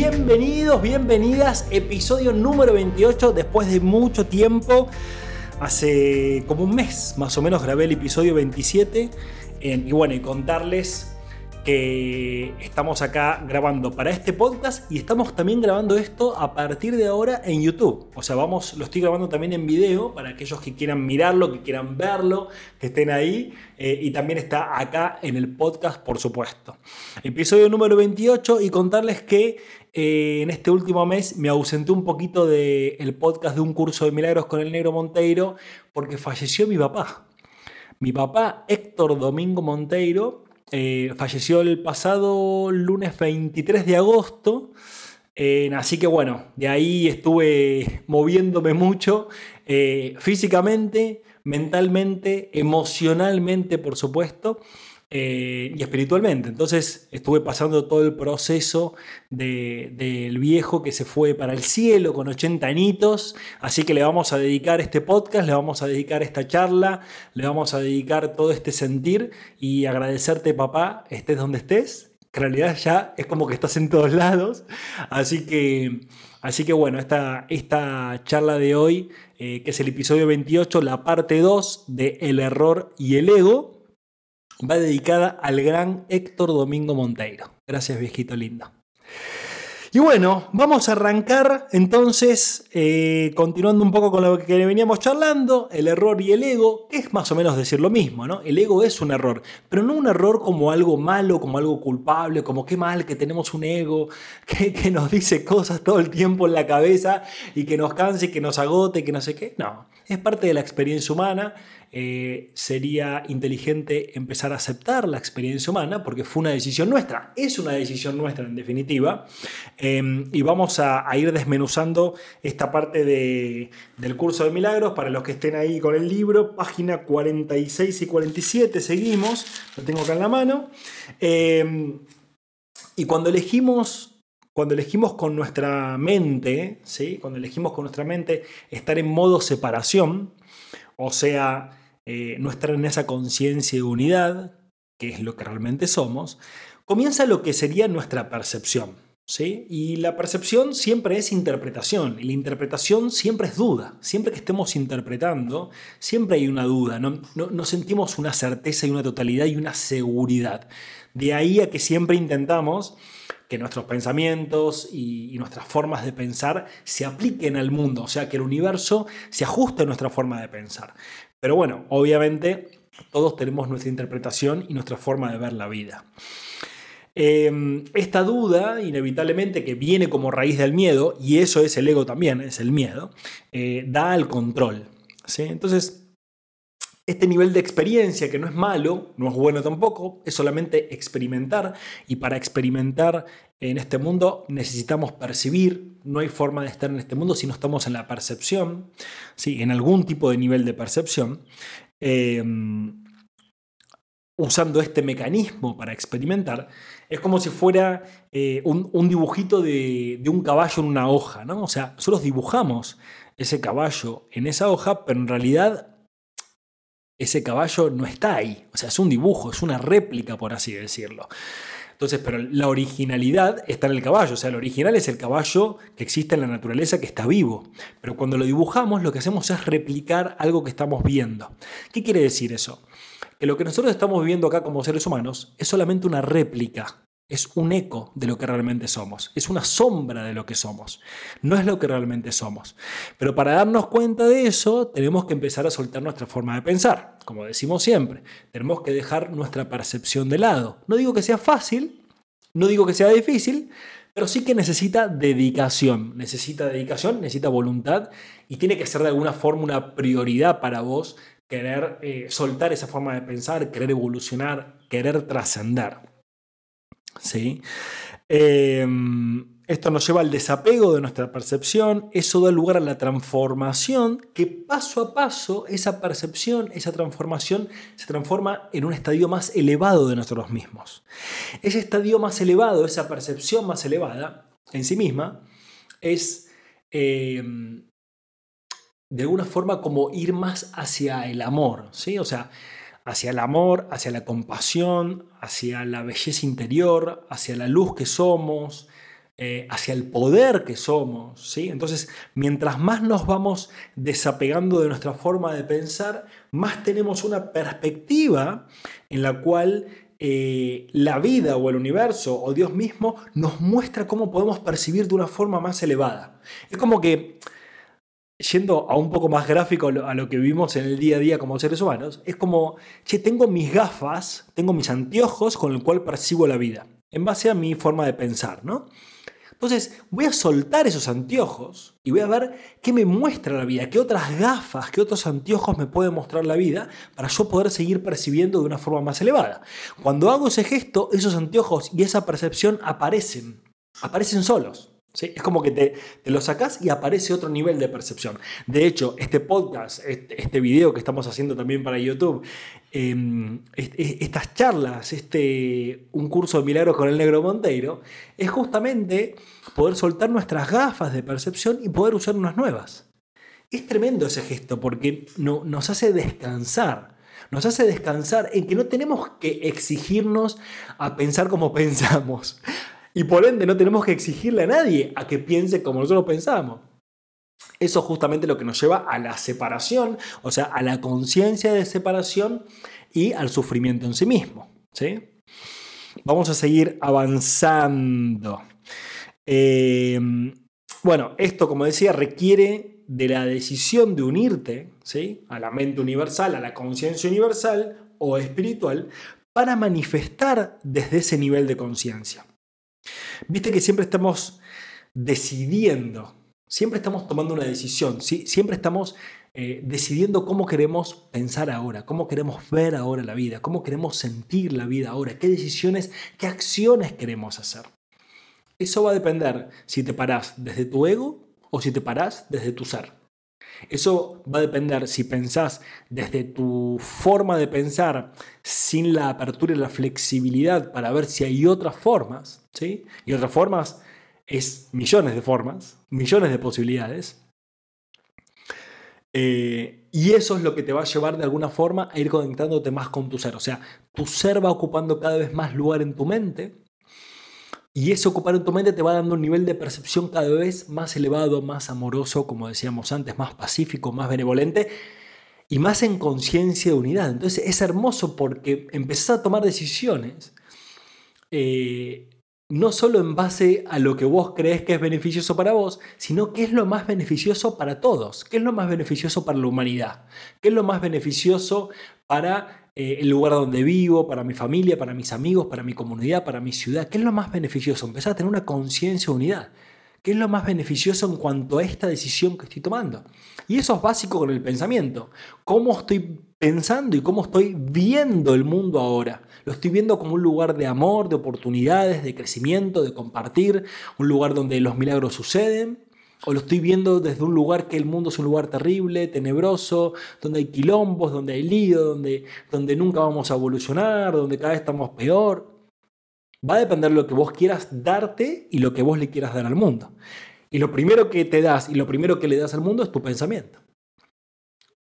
Bienvenidos, bienvenidas, episodio número 28 después de mucho tiempo. Hace como un mes más o menos grabé el episodio 27 y bueno, y contarles que estamos acá grabando para este podcast y estamos también grabando esto a partir de ahora en YouTube. O sea, vamos, lo estoy grabando también en video para aquellos que quieran mirarlo, que quieran verlo, que estén ahí. Eh, y también está acá en el podcast, por supuesto. Episodio número 28 y contarles que eh, en este último mes me ausenté un poquito del podcast de un curso de milagros con el negro Monteiro porque falleció mi papá. Mi papá Héctor Domingo Monteiro eh, falleció el pasado lunes 23 de agosto. así que bueno, de ahí estuve moviéndome mucho eh, físicamente, mentalmente, emocionalmente, por supuesto. Eh, y espiritualmente. Entonces estuve pasando todo el proceso del viejo que se fue para el cielo con 80 añitos, así que le vamos a dedicar este podcast, le vamos a dedicar esta charla, le vamos a dedicar todo este sentir y agradecerte papá, estés donde estés, en realidad ya es como que estás en todos lados, así que... Así que bueno, esta, esta charla de hoy, eh, que es el episodio 28, la parte 2 de El error y el ego, va dedicada al gran Héctor Domingo Monteiro. Gracias, viejito lindo. Y bueno, vamos a arrancar entonces, eh, continuando un poco con lo que veníamos charlando, el error y el ego, es más o menos decir lo mismo, ¿no? El ego es un error, pero no un error como algo malo, como algo culpable, como qué mal que tenemos un ego que, que nos dice cosas todo el tiempo en la cabeza y que nos canse, que nos agote, que no sé qué. No, es parte de la experiencia humana eh, sería inteligente empezar a aceptar la experiencia humana porque fue una decisión nuestra, es una decisión nuestra en definitiva, em, y vamos a, ir desmenuzando esta parte del curso de milagros. Para los que estén ahí con el libro, página 46 y 47, seguimos, lo tengo acá en la mano, em, y cuando elegimos cuando elegimos con nuestra mente, ¿sí? cuando elegimos con nuestra mente estar en modo separación, o sea, eh, no estar en esa conciencia de unidad, que es lo que realmente somos, comienza lo que sería nuestra percepción. ¿sí? Y la percepción siempre es interpretación, y la interpretación siempre es duda. Siempre que estemos interpretando, siempre hay una duda, no, no sentimos una certeza y una totalidad y una seguridad. De ahí a que siempre intentamos que nuestros pensamientos y, nuestras formas de pensar se apliquen al mundo, o sea, que el universo se ajuste a nuestra forma de pensar. Pero bueno, obviamente todos tenemos nuestra interpretación y nuestra forma de ver la vida. Em, esta duda, inevitablemente, que viene como raíz del miedo, y eso es el ego también, es el miedo, eh, da al control. ¿sí? Entonces, este nivel de experiencia, que no es malo, no es bueno tampoco, es solamente experimentar. Y para experimentar en este mundo necesitamos percibir. No hay forma de estar en este mundo si no estamos en la percepción, ¿sí? en algún tipo de nivel de percepción. Em, usando este mecanismo para experimentar, es como si fuera eh, un, dibujito de, un caballo en una hoja, ¿no? O sea, nosotros dibujamos ese caballo en esa hoja, pero en realidad ese caballo no está ahí. O sea, es un dibujo, es una réplica, por así decirlo. Entonces, pero la originalidad está en el caballo. O sea, el original es el caballo que existe en la naturaleza, que está vivo. Pero cuando lo dibujamos, lo que hacemos es replicar algo que estamos viendo. ¿Qué quiere decir eso? Que lo que nosotros estamos viviendo acá como seres humanos es solamente una réplica es un eco de lo que realmente somos, es una sombra de lo que somos, no es lo que realmente somos. Pero para darnos cuenta de eso, tenemos que empezar a soltar nuestra forma de pensar, como decimos siempre, tenemos que dejar nuestra percepción de lado. No digo que sea fácil, no digo que sea difícil, pero sí que necesita dedicación, necesita dedicación, necesita voluntad y tiene que ser de alguna forma una prioridad para vos querer eh, soltar esa forma de pensar, querer evolucionar, querer trascender. ¿Sí? Em, esto nos lleva al desapego de nuestra percepción, eso da lugar a la transformación, que paso a paso esa percepción, esa transformación se transforma en un estadio más elevado de nosotros mismos. Ese estadio más elevado, esa percepción más elevada en sí misma, es eh, de alguna forma como ir más hacia el amor, ¿sí? O sea, hacia el amor, hacia la compasión, hacia la belleza interior, hacia la luz que somos, eh, hacia el poder que somos. ¿sí? Entonces, mientras más nos vamos desapegando de nuestra forma de pensar, más tenemos una perspectiva en la cual eh, la vida o el universo o Dios mismo nos muestra cómo podemos percibir de una forma más elevada. Es como que, yendo a un poco más gráfico a lo que vivimos en el día a día como seres humanos, es como, che, tengo mis gafas, tengo mis anteojos con el cual percibo la vida, en base a mi forma de pensar, ¿no? Entonces voy a soltar esos anteojos y voy a ver qué me muestra la vida, qué otras gafas, qué otros anteojos me pueden mostrar la vida para yo poder seguir percibiendo de una forma más elevada. Cuando hago ese gesto, esos anteojos y esa percepción aparecen, aparecen solos. Es como que te, lo sacas y aparece otro nivel de percepción. De hecho, este podcast, este, este video que estamos haciendo también para YouTube, em, estas charlas, este, un curso de milagros con el negro Monteiro, es justamente poder soltar nuestras gafas de percepción y poder usar unas nuevas. Es tremendo ese gesto porque no, nos hace descansar. Nos hace descansar en que no tenemos que exigirnos a pensar como pensamos. Y por ende no tenemos que exigirle a nadie a que piense como nosotros pensamos. Eso es justamente lo que nos lleva a la separación, o sea, a la conciencia de separación y al sufrimiento en sí mismo. ¿sí? Vamos a seguir avanzando. Eh, bueno, esto, como decía, requiere de la decisión de unirte ¿sí? a la mente universal, a la conciencia universal o espiritual, para manifestar desde ese nivel de conciencia. Viste que siempre estamos decidiendo, siempre estamos tomando una decisión, siempre estamos eh, decidiendo cómo queremos pensar ahora, cómo queremos ver ahora la vida, cómo queremos sentir la vida ahora, qué decisiones, qué acciones queremos hacer. Eso va a depender si te parás desde tu ego o si te parás desde tu ser. Eso va a depender si pensás desde tu forma de pensar sin la apertura y la flexibilidad para ver si hay otras formas, Y otras formas es millones de formas, millones de posibilidades. Eh, y eso es lo que te va a llevar de alguna forma a ir conectándote más con tu ser. O sea, tu ser va ocupando cada vez más lugar en tu mente y ese ocupar en tu mente te va dando un nivel de percepción cada vez más elevado, más amoroso, como decíamos antes, más pacífico, más benevolente y más en conciencia de unidad. Entonces es hermoso porque empezás a tomar decisiones eh, no solo en base a lo que vos crees que es beneficioso para vos, sino qué es lo más beneficioso para todos, qué es lo más beneficioso para la humanidad, qué es lo más beneficioso para eh, el lugar donde vivo, para mi familia, para mis amigos, para mi comunidad, para mi ciudad. ¿Qué es lo más beneficioso? Empezar a tener una conciencia de unidad. ¿Qué es lo más beneficioso en cuanto a esta decisión que estoy tomando? Y eso es básico con el pensamiento. ¿Cómo estoy pensando y cómo estoy viendo el mundo ahora? Lo estoy viendo como un lugar de amor, de oportunidades, de crecimiento, de compartir, un lugar donde los milagros suceden, o lo estoy viendo desde un lugar que el mundo es un lugar terrible, tenebroso, donde hay quilombos, donde hay lío, donde, donde nunca vamos a evolucionar, donde cada vez estamos peor. Va a depender de lo que vos quieras darte y lo que vos le quieras dar al mundo. Y lo primero que te das y lo primero que le das al mundo es tu pensamiento.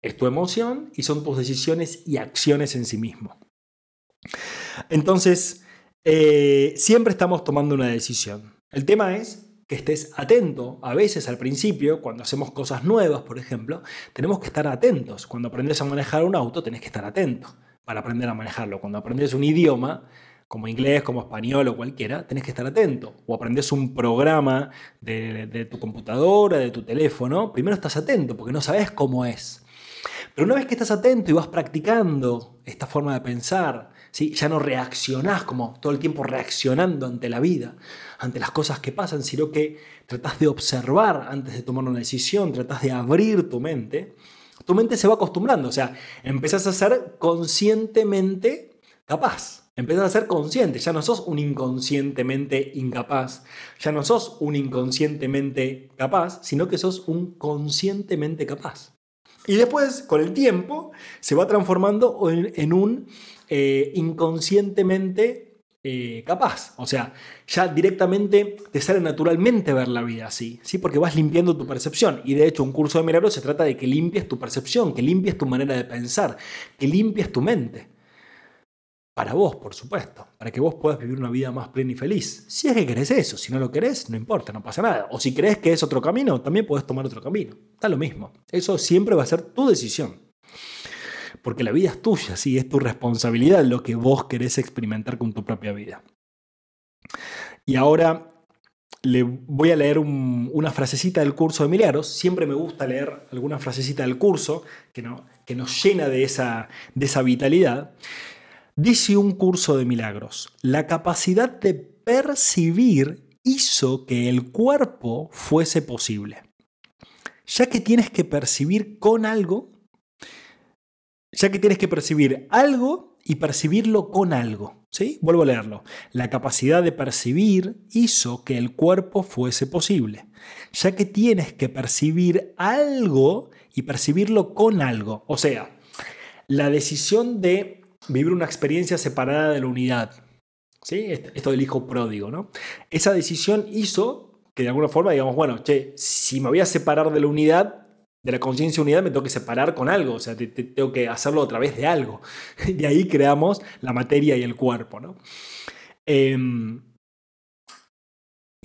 Es tu emoción y son tus decisiones y acciones en sí mismo. Entonces, eh, siempre estamos tomando una decisión. El tema es que estés atento. A veces al principio, cuando hacemos cosas nuevas, por ejemplo, tenemos que estar atentos. Cuando aprendes a manejar un auto, tenés que estar atento para aprender a manejarlo. Cuando aprendes un idioma, como inglés, como español o cualquiera, tenés que estar atento. O aprendes un programa de, tu computadora, de tu teléfono, primero estás atento porque no sabes cómo es. Pero una vez que estás atento y vas practicando esta forma de pensar, ¿sí? ya no reaccionás como todo el tiempo reaccionando ante la vida, ante las cosas que pasan, sino que tratás de observar antes de tomar una decisión, tratás de abrir tu mente, tu mente se va acostumbrando, o sea, empezás a ser conscientemente capaz. Empezás a ser consciente, ya no sos un inconscientemente incapaz, ya no sos un inconscientemente capaz, sino que sos un conscientemente capaz. Y después, con el tiempo, se va transformando en, un eh, inconscientemente eh, capaz. O sea, ya directamente te sale naturalmente ver la vida así, ¿sí? porque vas limpiando tu percepción. Y de hecho, un curso de milagros se trata de que limpies tu percepción, que limpies tu manera de pensar, que limpies tu mente. Para vos, por supuesto, para que vos puedas vivir una vida más plena y feliz. Si es que querés eso, si no lo querés, no importa, no pasa nada. O si crees que es otro camino, también puedes tomar otro camino. Da lo mismo. Eso siempre va a ser tu decisión. Porque la vida es tuya, sí, es tu responsabilidad lo que vos querés experimentar con tu propia vida. Y ahora le voy a leer una frasecita del curso de milagros. Siempre me gusta leer alguna frasecita del curso que, no, que nos llena de esa, de esa vitalidad. Dice un curso de milagros, la capacidad de percibir hizo que el cuerpo fuese posible. Ya que tienes que percibir con algo, ya que tienes que percibir algo y percibirlo con algo. ¿sí? Vuelvo a leerlo. La capacidad de percibir hizo que el cuerpo fuese posible. Ya que tienes que percibir algo y percibirlo con algo. O sea, la decisión de vivir una experiencia separada de la unidad. ¿Sí? Esto del hijo pródigo, ¿no? Esa decisión hizo que de alguna forma digamos, bueno, che, si me voy a separar de la unidad, de la conciencia unidad, me tengo que separar con algo, o sea, tengo que hacerlo a través de algo. De ahí creamos la materia y el cuerpo, ¿no? Em,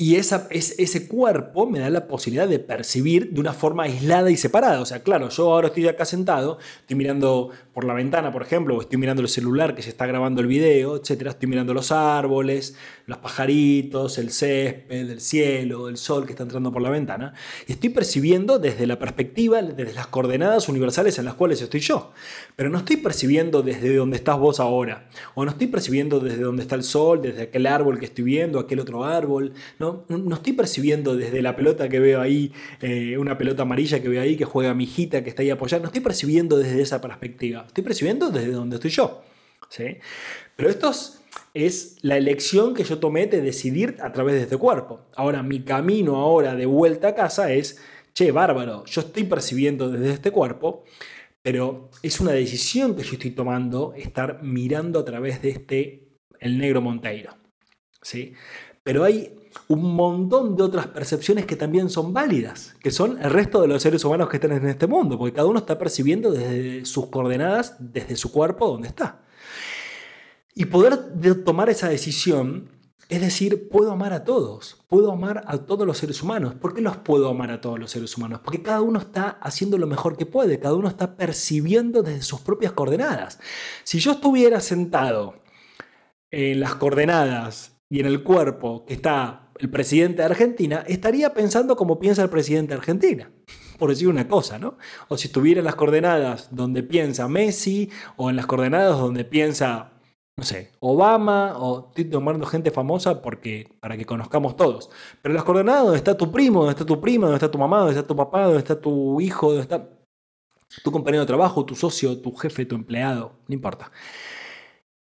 y esa, ese cuerpo me da la posibilidad de percibir de una forma aislada y separada. O sea, claro, yo ahora estoy acá sentado, estoy mirando por la ventana, por ejemplo, o estoy mirando el celular que se está grabando el video, etc. Estoy mirando los árboles, los pajaritos, el césped, el cielo, el sol que está entrando por la ventana. Y estoy percibiendo desde la perspectiva, desde las coordenadas universales en las cuales estoy yo. Pero no estoy percibiendo desde donde estás vos ahora. O no estoy percibiendo desde donde está el sol, desde aquel árbol que estoy viendo, aquel otro árbol. No, no estoy percibiendo desde la pelota que veo ahí, eh, una pelota amarilla que veo ahí, que juega mi hijita, que está ahí apoyada. No estoy percibiendo desde esa perspectiva. Estoy percibiendo desde donde estoy yo. ¿sí? Pero esto es la elección que yo tomé de decidir a través de este cuerpo. Ahora, mi camino ahora de vuelta a casa es, che, bárbaro, yo estoy percibiendo desde este cuerpo, pero es una decisión que yo estoy tomando estar mirando a través de este, el negro Monteiro. ¿sí? Pero hay un montón de otras percepciones que también son válidas, que son el resto de los seres humanos que están en este mundo, porque cada uno está percibiendo desde sus coordenadas, desde su cuerpo, donde está. Y poder tomar esa decisión es decir, puedo amar a todos, puedo amar a todos los seres humanos. ¿Por qué los puedo amar a todos los seres humanos? Porque cada uno está haciendo lo mejor que puede, cada uno está percibiendo desde sus propias coordenadas. Si yo estuviera sentado en las coordenadas y en el cuerpo que está el presidente de Argentina, estaría pensando como piensa el presidente de Argentina. Por decir una cosa, ¿no? O si estuviera en las coordenadas donde piensa Messi, o en las coordenadas donde piensa, no sé, Obama, o estoy tomando gente famosa porque, para que conozcamos todos. Pero en las coordenadas donde está tu primo, donde está tu prima, donde está tu mamá, donde está tu papá, donde está tu hijo, donde está tu compañero de trabajo, tu socio, tu jefe, tu empleado, no importa.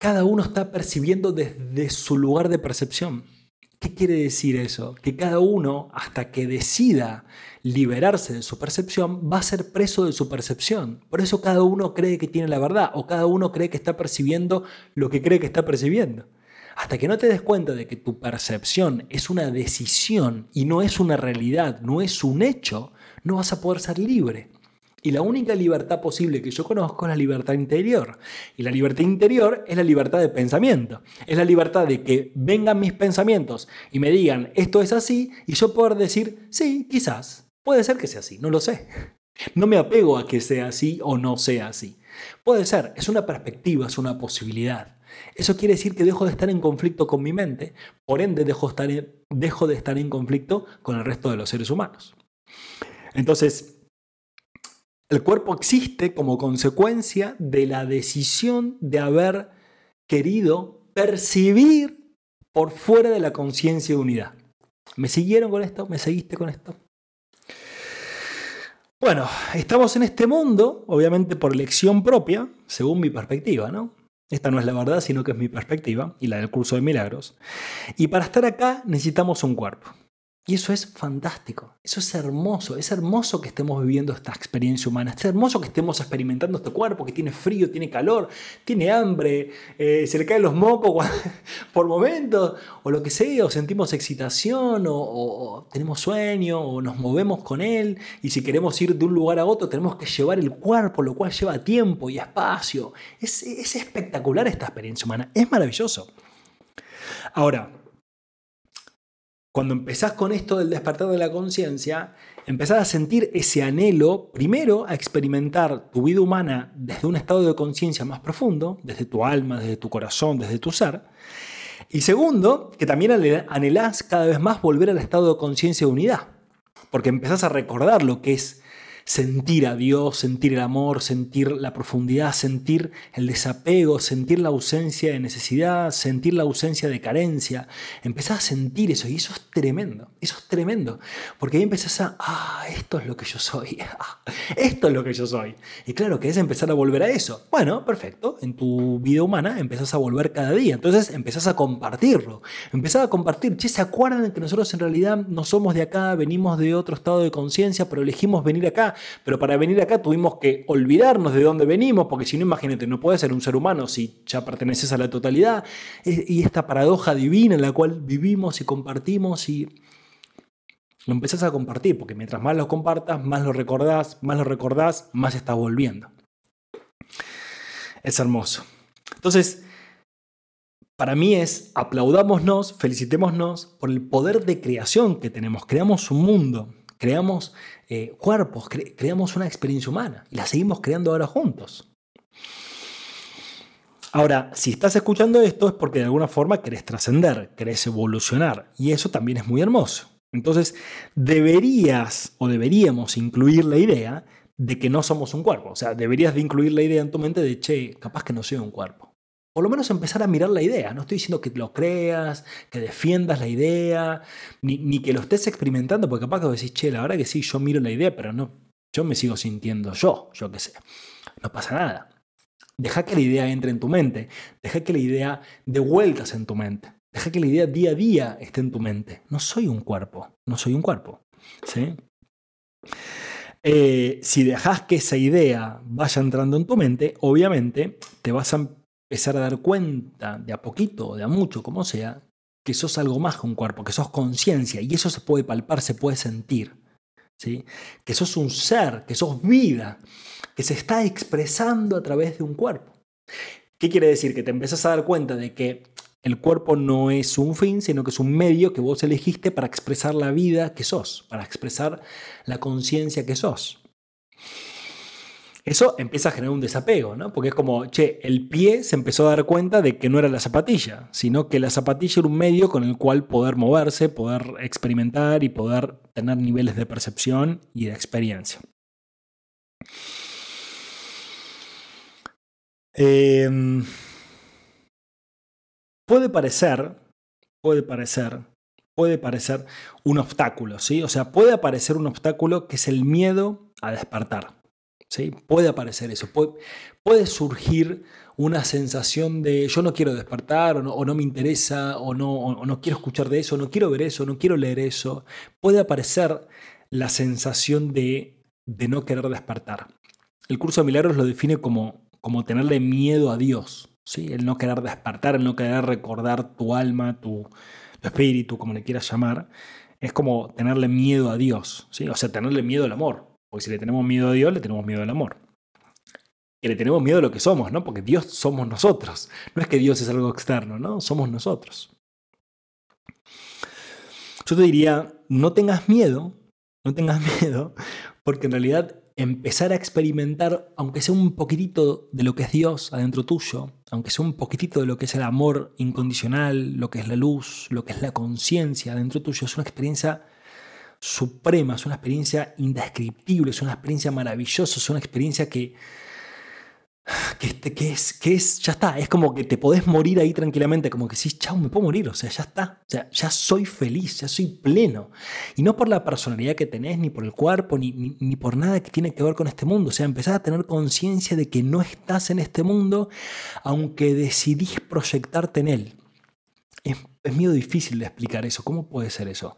Cada uno está percibiendo desde su lugar de percepción. ¿Qué quiere decir eso? Que cada uno, hasta que decida liberarse de su percepción, va a ser preso de su percepción. Por eso cada uno cree que tiene la verdad o cada uno cree que está percibiendo lo que cree que está percibiendo. Hasta que no te des cuenta de que tu percepción es una decisión y no es una realidad, no es un hecho, no vas a poder ser libre. Y la única libertad posible que yo conozco es la libertad interior. Y la libertad interior es la libertad de pensamiento. Es la libertad de que vengan mis pensamientos y me digan esto es así y yo poder decir sí, quizás. Puede ser que sea así, no lo sé. No me apego a que sea así o no sea así. Puede ser, es una perspectiva, es una posibilidad. Eso quiere decir que dejo de estar en conflicto con mi mente, por ende dejo, estar dejo de estar en conflicto con el resto de los seres humanos. Entonces, el cuerpo existe como consecuencia de la decisión de haber querido percibir por fuera de la conciencia de unidad. ¿Me siguieron con esto? ¿Me seguiste con esto? Bueno, estamos en este mundo, obviamente por elección propia, según mi perspectiva, ¿no? Esta no es la verdad, sino que es mi perspectiva y la del curso de milagros. Y para estar acá necesitamos un cuerpo. Y eso es fantástico, eso es hermoso, es hermoso que estemos viviendo esta experiencia humana, es hermoso que estemos experimentando este cuerpo que tiene frío, tiene calor, tiene hambre, eh, se le caen los mocos por momentos, o lo que sea, o sentimos excitación, o, tenemos sueño, o nos movemos con él, y si queremos ir de un lugar a otro tenemos que llevar el cuerpo, lo cual lleva tiempo y espacio. Es, es espectacular esta experiencia humana, es maravilloso. Ahora, cuando empezás con esto del despertar de la conciencia, empezás a sentir ese anhelo, primero, a experimentar tu vida humana desde un estado de conciencia más profundo, desde tu alma, desde tu corazón, desde tu ser. Y segundo, que también anhelás cada vez más volver al estado de conciencia de unidad, porque empezás a recordar lo que es sentir a Dios, sentir el amor, sentir la profundidad, sentir el desapego, sentir la ausencia de necesidad, sentir la ausencia de carencia. Empezás a sentir eso y eso es tremendo, eso es tremendo, porque ahí empezás a, ah, esto es lo que yo soy, esto es lo que yo soy. Y claro, que es empezar a volver a eso. Bueno, perfecto, en tu vida humana empezás a volver cada día, entonces empezás a compartirlo, empezás a compartir, che, ¿se acuerdan que nosotros en realidad no somos de acá, venimos de otro estado de conciencia, pero elegimos venir acá? Pero para venir acá tuvimos que olvidarnos de dónde venimos, porque si no, imagínate, no puedes ser un ser humano si ya perteneces a la totalidad. Y esta paradoja divina en la cual vivimos y compartimos y lo empezás a compartir, porque mientras más lo compartas, más lo recordás, más lo recordás, más estás volviendo. Es hermoso. Entonces, para mí es aplaudámonos, felicitémonos por el poder de creación que tenemos. Creamos un mundo creamos eh, cuerpos, creamos una experiencia humana y la seguimos creando ahora juntos. Ahora, si estás escuchando esto es porque de alguna forma querés trascender, querés evolucionar y eso también es muy hermoso. Entonces, deberías o deberíamos incluir la idea de que no somos un cuerpo. O sea, deberías de incluir la idea en tu mente de, che, capaz que no soy un cuerpo por lo menos empezar a mirar la idea. No estoy diciendo que lo creas, que defiendas la idea, ni, que lo estés experimentando, porque capaz que decís, che, la verdad que sí, yo miro la idea, pero no, yo me sigo sintiendo yo, yo qué sé. No pasa nada. Deja que la idea entre en tu mente, deja que la idea dé vueltas en tu mente, deja que la idea día a día esté en tu mente. No soy un cuerpo, no soy un cuerpo. ¿sí? Eh, si dejas que esa idea vaya entrando en tu mente, obviamente te vas a empezar a dar cuenta de a poquito de a mucho, como sea, que sos algo más que un cuerpo, que sos conciencia y eso se puede palpar, se puede sentir. ¿sí? Que sos un ser, que sos vida, que se está expresando a través de un cuerpo. ¿Qué quiere decir? Que te empezás a dar cuenta de que el cuerpo no es un fin, sino que es un medio que vos elegiste para expresar la vida que sos, para expresar la conciencia que sos. Eso empieza a generar un desapego, ¿no? Porque es como, che, el pie se empezó a dar cuenta de que no era la zapatilla, sino que la zapatilla era un medio con el cual poder moverse, poder experimentar y poder tener niveles de percepción y de experiencia. Em, puede parecer, puede parecer, puede parecer un obstáculo, ¿sí? O sea, puede aparecer un obstáculo que es el miedo a despertar. Puede aparecer eso, puede, surgir una sensación de yo no quiero despertar o no, me interesa o no, no, quiero escuchar de eso, no quiero ver eso, no quiero leer eso. Puede aparecer la sensación de, de no querer despertar. El curso de milagros lo define como, como tenerle miedo a Dios, ¿sí? el no querer despertar, el no querer recordar tu alma, tu, espíritu, como le quieras llamar. Es como tenerle miedo a Dios, ¿sí? o sea, tenerle miedo al amor. Porque si le tenemos miedo a Dios, le tenemos miedo al amor. Y le tenemos miedo a lo que somos, ¿no? Porque Dios somos nosotros. No es que Dios es algo externo, ¿no? Somos nosotros. Yo te diría, no tengas miedo, no tengas miedo, porque en realidad empezar a experimentar, aunque sea un poquitito de lo que es Dios adentro tuyo, aunque sea un poquitito de lo que es el amor incondicional, lo que es la luz, lo que es la conciencia adentro tuyo, es una experiencia suprema, es una experiencia indescriptible, es una experiencia maravillosa, es una experiencia que que, que, es, que es, ya está, es como que te podés morir ahí tranquilamente, como que sí, chao, me puedo morir, o sea, ya está, o sea, ya soy feliz, ya soy pleno. Y no por la personalidad que tenés, ni por el cuerpo, ni, ni, por nada que tiene que ver con este mundo, o sea, empezás a tener conciencia de que no estás en este mundo, aunque decidís proyectarte en él. Es, es medio difícil de explicar eso, ¿cómo puede ser eso?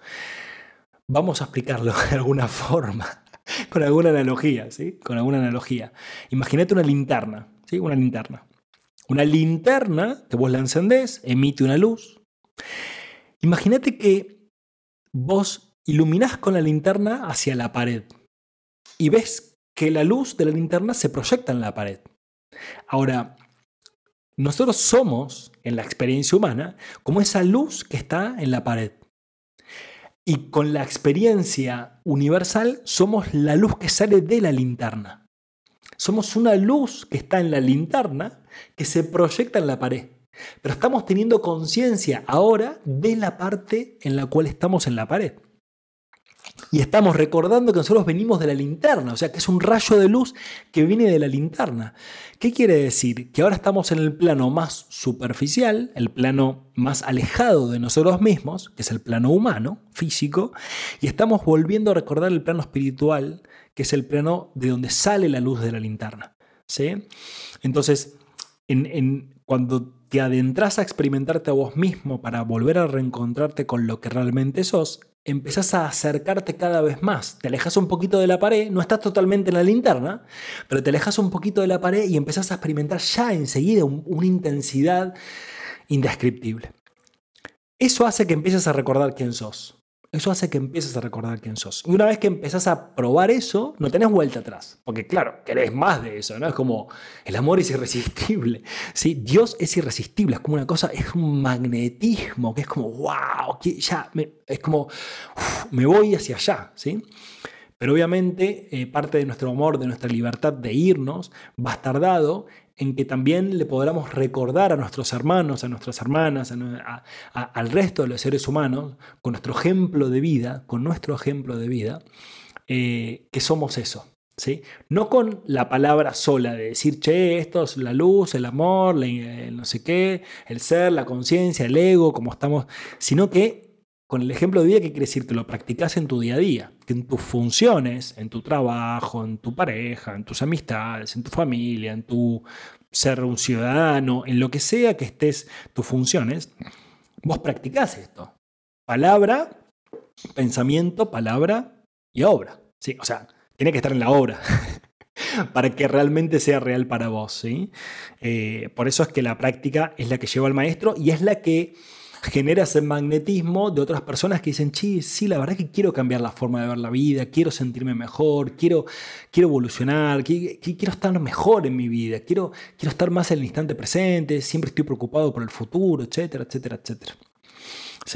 Vamos a explicarlo de alguna forma. con alguna analogía, ¿sí? Con alguna analogía. Imagínate una linterna, ¿sí? Una linterna. Una linterna que vos la encendés, emite una luz. Imagínate que vos iluminás con la linterna hacia la pared y ves que la luz de la linterna se proyecta en la pared. Ahora, nosotros somos, en la experiencia humana, como esa luz que está en la pared. Y con la experiencia universal somos la luz que sale de la linterna. Somos una luz que está en la linterna que se proyecta en la pared. Pero estamos teniendo conciencia ahora de la parte en la cual estamos en la pared. Y estamos recordando que nosotros venimos de la linterna, o sea que es un rayo de luz que viene de la linterna. ¿Qué quiere decir? Que ahora estamos en el plano más superficial, el plano más alejado de nosotros mismos, que es el plano humano, físico, y estamos volviendo a recordar el plano espiritual, que es el plano de donde sale la luz de la linterna. ¿sí? Entonces, en, cuando te adentras a experimentarte a vos mismo para volver a reencontrarte con lo que realmente sos, empezás a acercarte cada vez más. Te alejas un poquito de la pared, no estás totalmente en la linterna, pero te alejas un poquito de la pared y empezás a experimentar ya enseguida una intensidad indescriptible. Eso hace que empieces a recordar quién sos. Eso hace que empieces a recordar quién sos. Y una vez que empezás a probar eso, no tenés vuelta atrás. Porque claro, querés más de eso, ¿no? Es como el amor es irresistible. ¿sí? Dios es irresistible, es como una cosa, es un magnetismo, que es como, wow, ya, es como, me voy hacia allá, ¿sí? Pero obviamente eh, parte de nuestro amor, de nuestra libertad de irnos, va a estar dado en que también le podamos recordar a nuestros hermanos, a nuestras hermanas, al resto de los seres humanos, con nuestro ejemplo de vida, con nuestro ejemplo de vida, eh, que somos eso. ¿sí? No con la palabra sola de decir, che, esto es la luz, el amor, el no sé qué, el ser, la conciencia, el ego, como estamos, sino que con el ejemplo de vida, ¿qué quiere decir? Que lo practicas en tu día a día, en tus funciones, en tu trabajo, en tu pareja, en tus amistades, en tu familia, en tu ser un ciudadano, en lo que sea que estés tus funciones, vos practicás esto. Palabra, pensamiento, palabra y obra. ¿sí? O sea, tiene que estar en la obra. para que realmente sea real para vos. ¿sí? Eh, por eso es que la práctica es la que lleva al maestro y es la que genera ese magnetismo de otras personas que dicen, sí, sí, la verdad es que quiero cambiar la forma de ver la vida, quiero sentirme mejor, quiero, quiero evolucionar, quiero, quiero estar mejor en mi vida, quiero, quiero estar más en el instante presente, siempre estoy preocupado por el futuro, etcétera, etcétera, etcétera.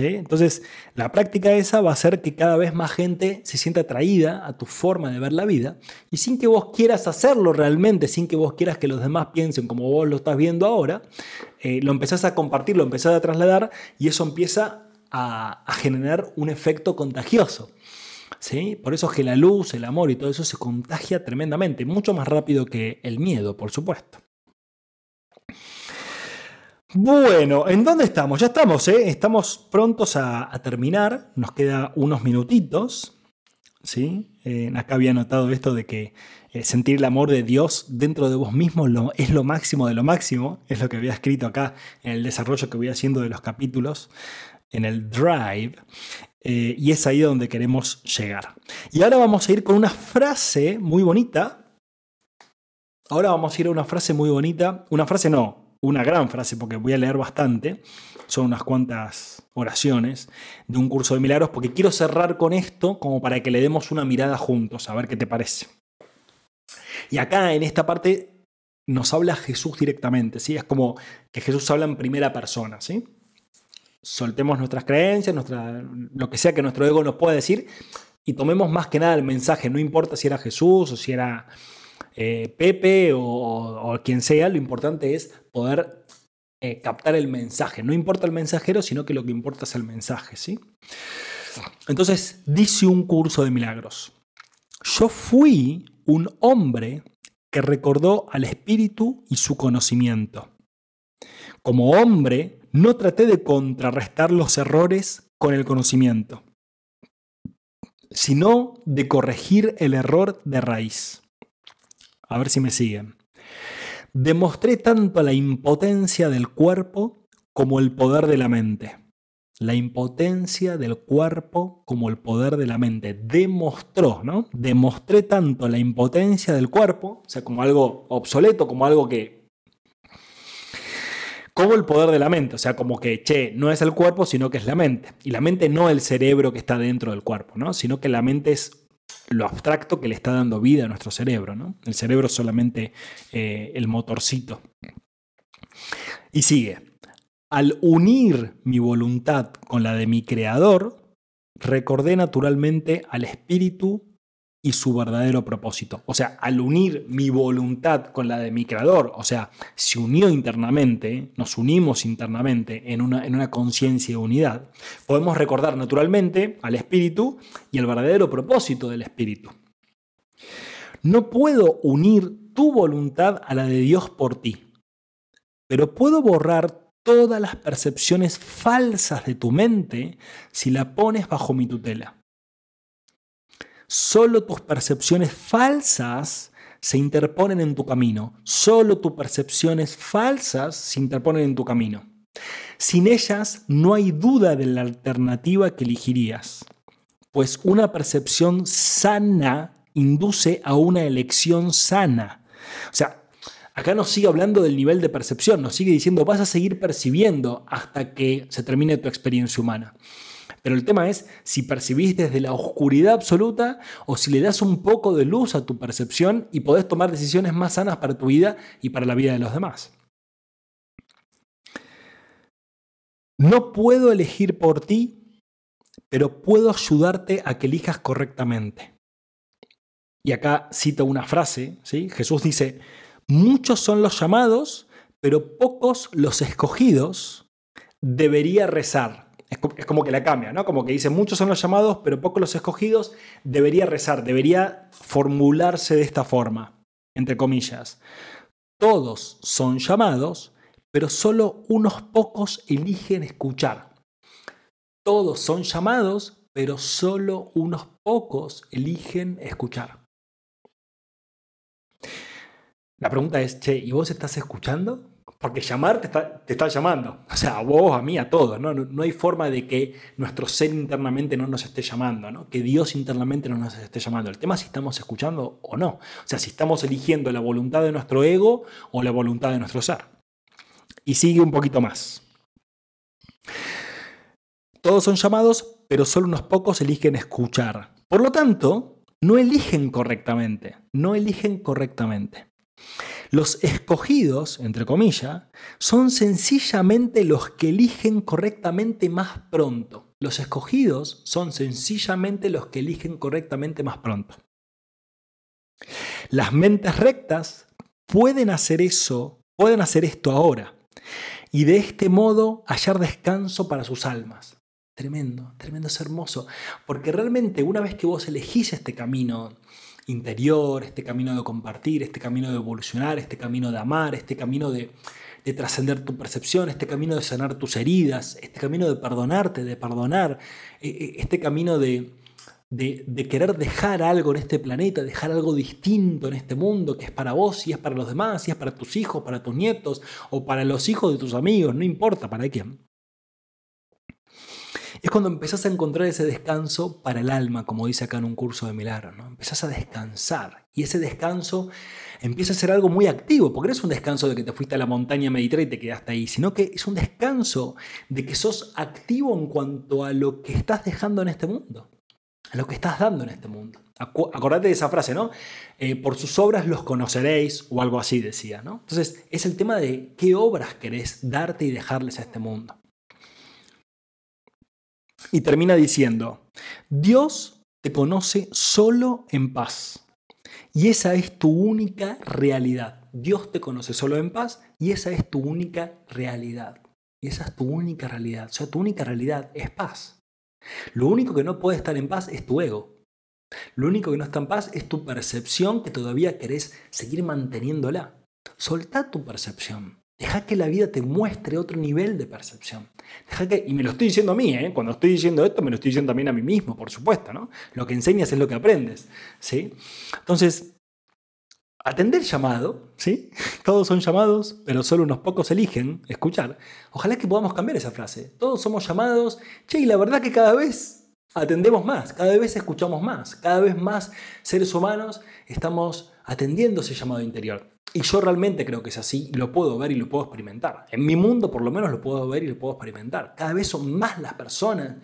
Entonces, la práctica esa va a hacer que cada vez más gente se sienta atraída a tu forma de ver la vida y sin que vos quieras hacerlo realmente, sin que vos quieras que los demás piensen como vos lo estás viendo ahora, eh, lo empezás a compartir, lo empezás a trasladar y eso empieza a, generar un efecto contagioso. ¿Sí? Por eso es que la luz, el amor y todo eso se contagia tremendamente, mucho más rápido que el miedo, por supuesto. Bueno, ¿en dónde estamos? Ya estamos, ¿eh? Estamos prontos a, terminar. Nos queda unos minutitos. ¿sí? Eh, acá había notado esto de que eh, sentir el amor de Dios dentro de vos mismo es lo máximo de lo máximo. Es lo que había escrito acá en el desarrollo que voy haciendo de los capítulos, en el Drive. Y es ahí donde queremos llegar. Y ahora vamos a ir con una frase muy bonita. Ahora vamos a ir a una frase muy bonita. Una frase no, una gran frase, porque voy a leer bastante, son unas cuantas oraciones de un curso de milagros, porque quiero cerrar con esto como para que le demos una mirada juntos, a ver qué te parece. Y acá en esta parte nos habla Jesús directamente, ¿sí? Es como que Jesús habla en primera persona, ¿sí? Soltemos nuestras creencias, nuestra, lo que sea que nuestro ego nos pueda decir, y tomemos más que nada el mensaje, no importa si era Jesús o si era eh, Pepe o, quien sea, lo importante es poder eh, captar el mensaje. No importa el mensajero, sino que lo que importa es el mensaje, ¿sí? Entonces, dice un curso de milagros. Yo fui un hombre que recordó al espíritu y su conocimiento. Como hombre, no traté de contrarrestar los errores con el conocimiento, sino de corregir el error de raíz. A ver si me siguen. Demostré tanto la impotencia del cuerpo como el poder de la mente. La impotencia del cuerpo como el poder de la mente. Demostró, ¿no? Demostré tanto la impotencia del cuerpo, o sea, como algo obsoleto, como algo que como el poder de la mente, o sea, como que, che, no es el cuerpo, sino que es la mente. Y la mente no el cerebro que está dentro del cuerpo, ¿no? Sino que la mente es lo abstracto que le está dando vida a nuestro cerebro, ¿no? El cerebro es solamente eh, el motorcito. Y sigue. Al unir mi voluntad con la de mi creador, recordé naturalmente al espíritu y su verdadero propósito. O sea, al unir mi voluntad con la de mi creador, o sea, se unió internamente, nos unimos internamente en una, en una conciencia de unidad, podemos recordar naturalmente al espíritu y el verdadero propósito del espíritu. No puedo unir tu voluntad a la de Dios por ti, pero puedo borrar todas las percepciones falsas de tu mente si la pones bajo mi tutela. Solo tus percepciones falsas se interponen en tu camino. Solo tus percepciones falsas se interponen en tu camino. Sin ellas no hay duda de la alternativa que elegirías, pues una percepción sana induce a una elección sana. O sea, acá nos sigue hablando del nivel de percepción, nos sigue diciendo vas a seguir percibiendo hasta que se termine tu experiencia humana. Pero el tema es si percibís desde la oscuridad absoluta o si le das un poco de luz a tu percepción y podés tomar decisiones más sanas para tu vida y para la vida de los demás. No puedo elegir por ti, pero puedo ayudarte a que elijas correctamente. Y acá cito una frase, ¿sí? Jesús dice, muchos son los llamados, pero pocos los escogidos, debería rezar es como que la cambia, ¿no? Como que dice, muchos son los llamados, pero pocos los escogidos, debería rezar, debería formularse de esta forma, entre comillas. Todos son llamados, pero solo unos pocos eligen escuchar. Todos son llamados, pero solo unos pocos eligen escuchar. La pregunta es, che, ¿y vos estás escuchando? Porque llamar te está, llamando. O sea, a vos, a mí, a todos. ¿no? ¿no? hay forma de que nuestro ser internamente no nos esté llamando, ¿no? que Dios internamente no nos esté llamando. El tema es si estamos escuchando o no. O sea, si estamos eligiendo la voluntad de nuestro ego o la voluntad de nuestro ser. Y sigue un poquito más. Todos son llamados, pero solo unos pocos eligen escuchar. Por lo tanto, no eligen correctamente. No eligen correctamente. Los escogidos, entre comillas, son sencillamente los que eligen correctamente más pronto. Los escogidos son sencillamente los que eligen correctamente más pronto. Las mentes rectas pueden hacer eso, pueden hacer esto ahora y de este modo hallar descanso para sus almas. Tremendo, tremendo, es hermoso, porque realmente una vez que vos elegís este camino interior, este camino de compartir, este camino de evolucionar, este camino de amar, este camino de, trascender tu percepción, este camino de sanar tus heridas, este camino de perdonarte, de perdonar, e, e, este camino de, de, querer dejar algo en este planeta, dejar algo distinto en este mundo, que es para vos y es para los demás, y es para tus hijos, para tus nietos o para los hijos de tus amigos, no importa para quién es cuando empezás a encontrar ese descanso para el alma, como dice acá en un curso de milagro. ¿no? Empezás a descansar y ese descanso empieza a ser algo muy activo, porque no es un descanso de que te fuiste a la montaña a meditar y te quedaste ahí, sino que es un descanso de que sos activo en cuanto a lo que estás dejando en este mundo, a lo que estás dando en este mundo. Acordate de esa frase, ¿no? Eh, por sus obras los conoceréis, o algo así decía, ¿no? Entonces, es el tema de qué obras querés darte y dejarles a este mundo. Y termina diciendo, Dios te conoce solo en paz. Y esa es tu única realidad. Dios te conoce solo en paz y esa es tu única realidad. Y esa es tu única realidad. O sea, tu única realidad es paz. Lo único que no puede estar en paz es tu ego. Lo único que no está en paz es tu percepción que todavía querés seguir manteniéndola. Soltá tu percepción. Deja que la vida te muestre otro nivel de percepción. Deja que, y me lo estoy diciendo a mí, ¿eh? cuando estoy diciendo esto, me lo estoy diciendo también a mí mismo, por supuesto. ¿no? Lo que enseñas es lo que aprendes. ¿sí? Entonces, atender llamado, ¿sí? Todos son llamados, pero solo unos pocos eligen escuchar. Ojalá que podamos cambiar esa frase. Todos somos llamados. Che, y la verdad que cada vez atendemos más, cada vez escuchamos más, cada vez más seres humanos estamos atendiendo ese llamado interior. Y yo realmente creo que es así lo puedo ver y lo puedo experimentar. En mi mundo por lo menos lo puedo ver y lo puedo experimentar. Cada vez son más las personas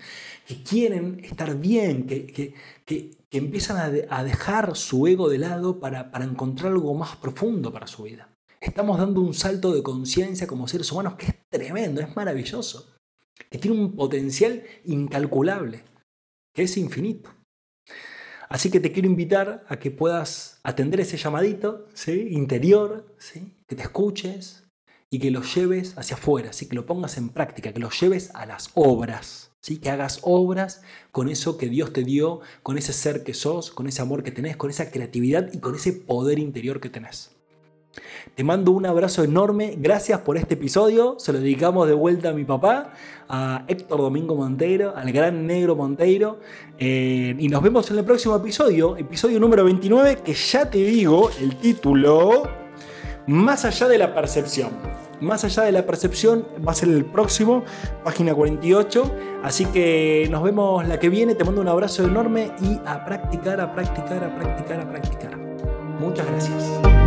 que quieren estar bien, que, que, que, empiezan a, dejar su ego de lado para, para encontrar algo más profundo para su vida. Estamos dando un salto de conciencia como seres humanos que es tremendo, es maravilloso, que tiene un potencial incalculable, que es infinito. Así que te quiero invitar a que puedas atender ese llamadito ¿sí? interior, ¿sí? que te escuches y que lo lleves hacia afuera, ¿sí? que lo pongas en práctica, que lo lleves a las obras, ¿sí? que hagas obras con eso que Dios te dio, con ese ser que sos, con ese amor que tenés, con esa creatividad y con ese poder interior que tenés. Te mando un abrazo enorme, gracias por este episodio, se lo dedicamos de vuelta a mi papá, a Héctor Domingo Monteiro, al gran negro Monteiro, eh, y nos vemos en el próximo episodio, episodio número 29, que ya te digo el título, Más allá de la percepción. Más allá de la percepción va a ser el próximo, página 48. Así que nos vemos la que viene. Te mando un abrazo enorme y a practicar, a practicar, a practicar, a practicar. Muchas gracias.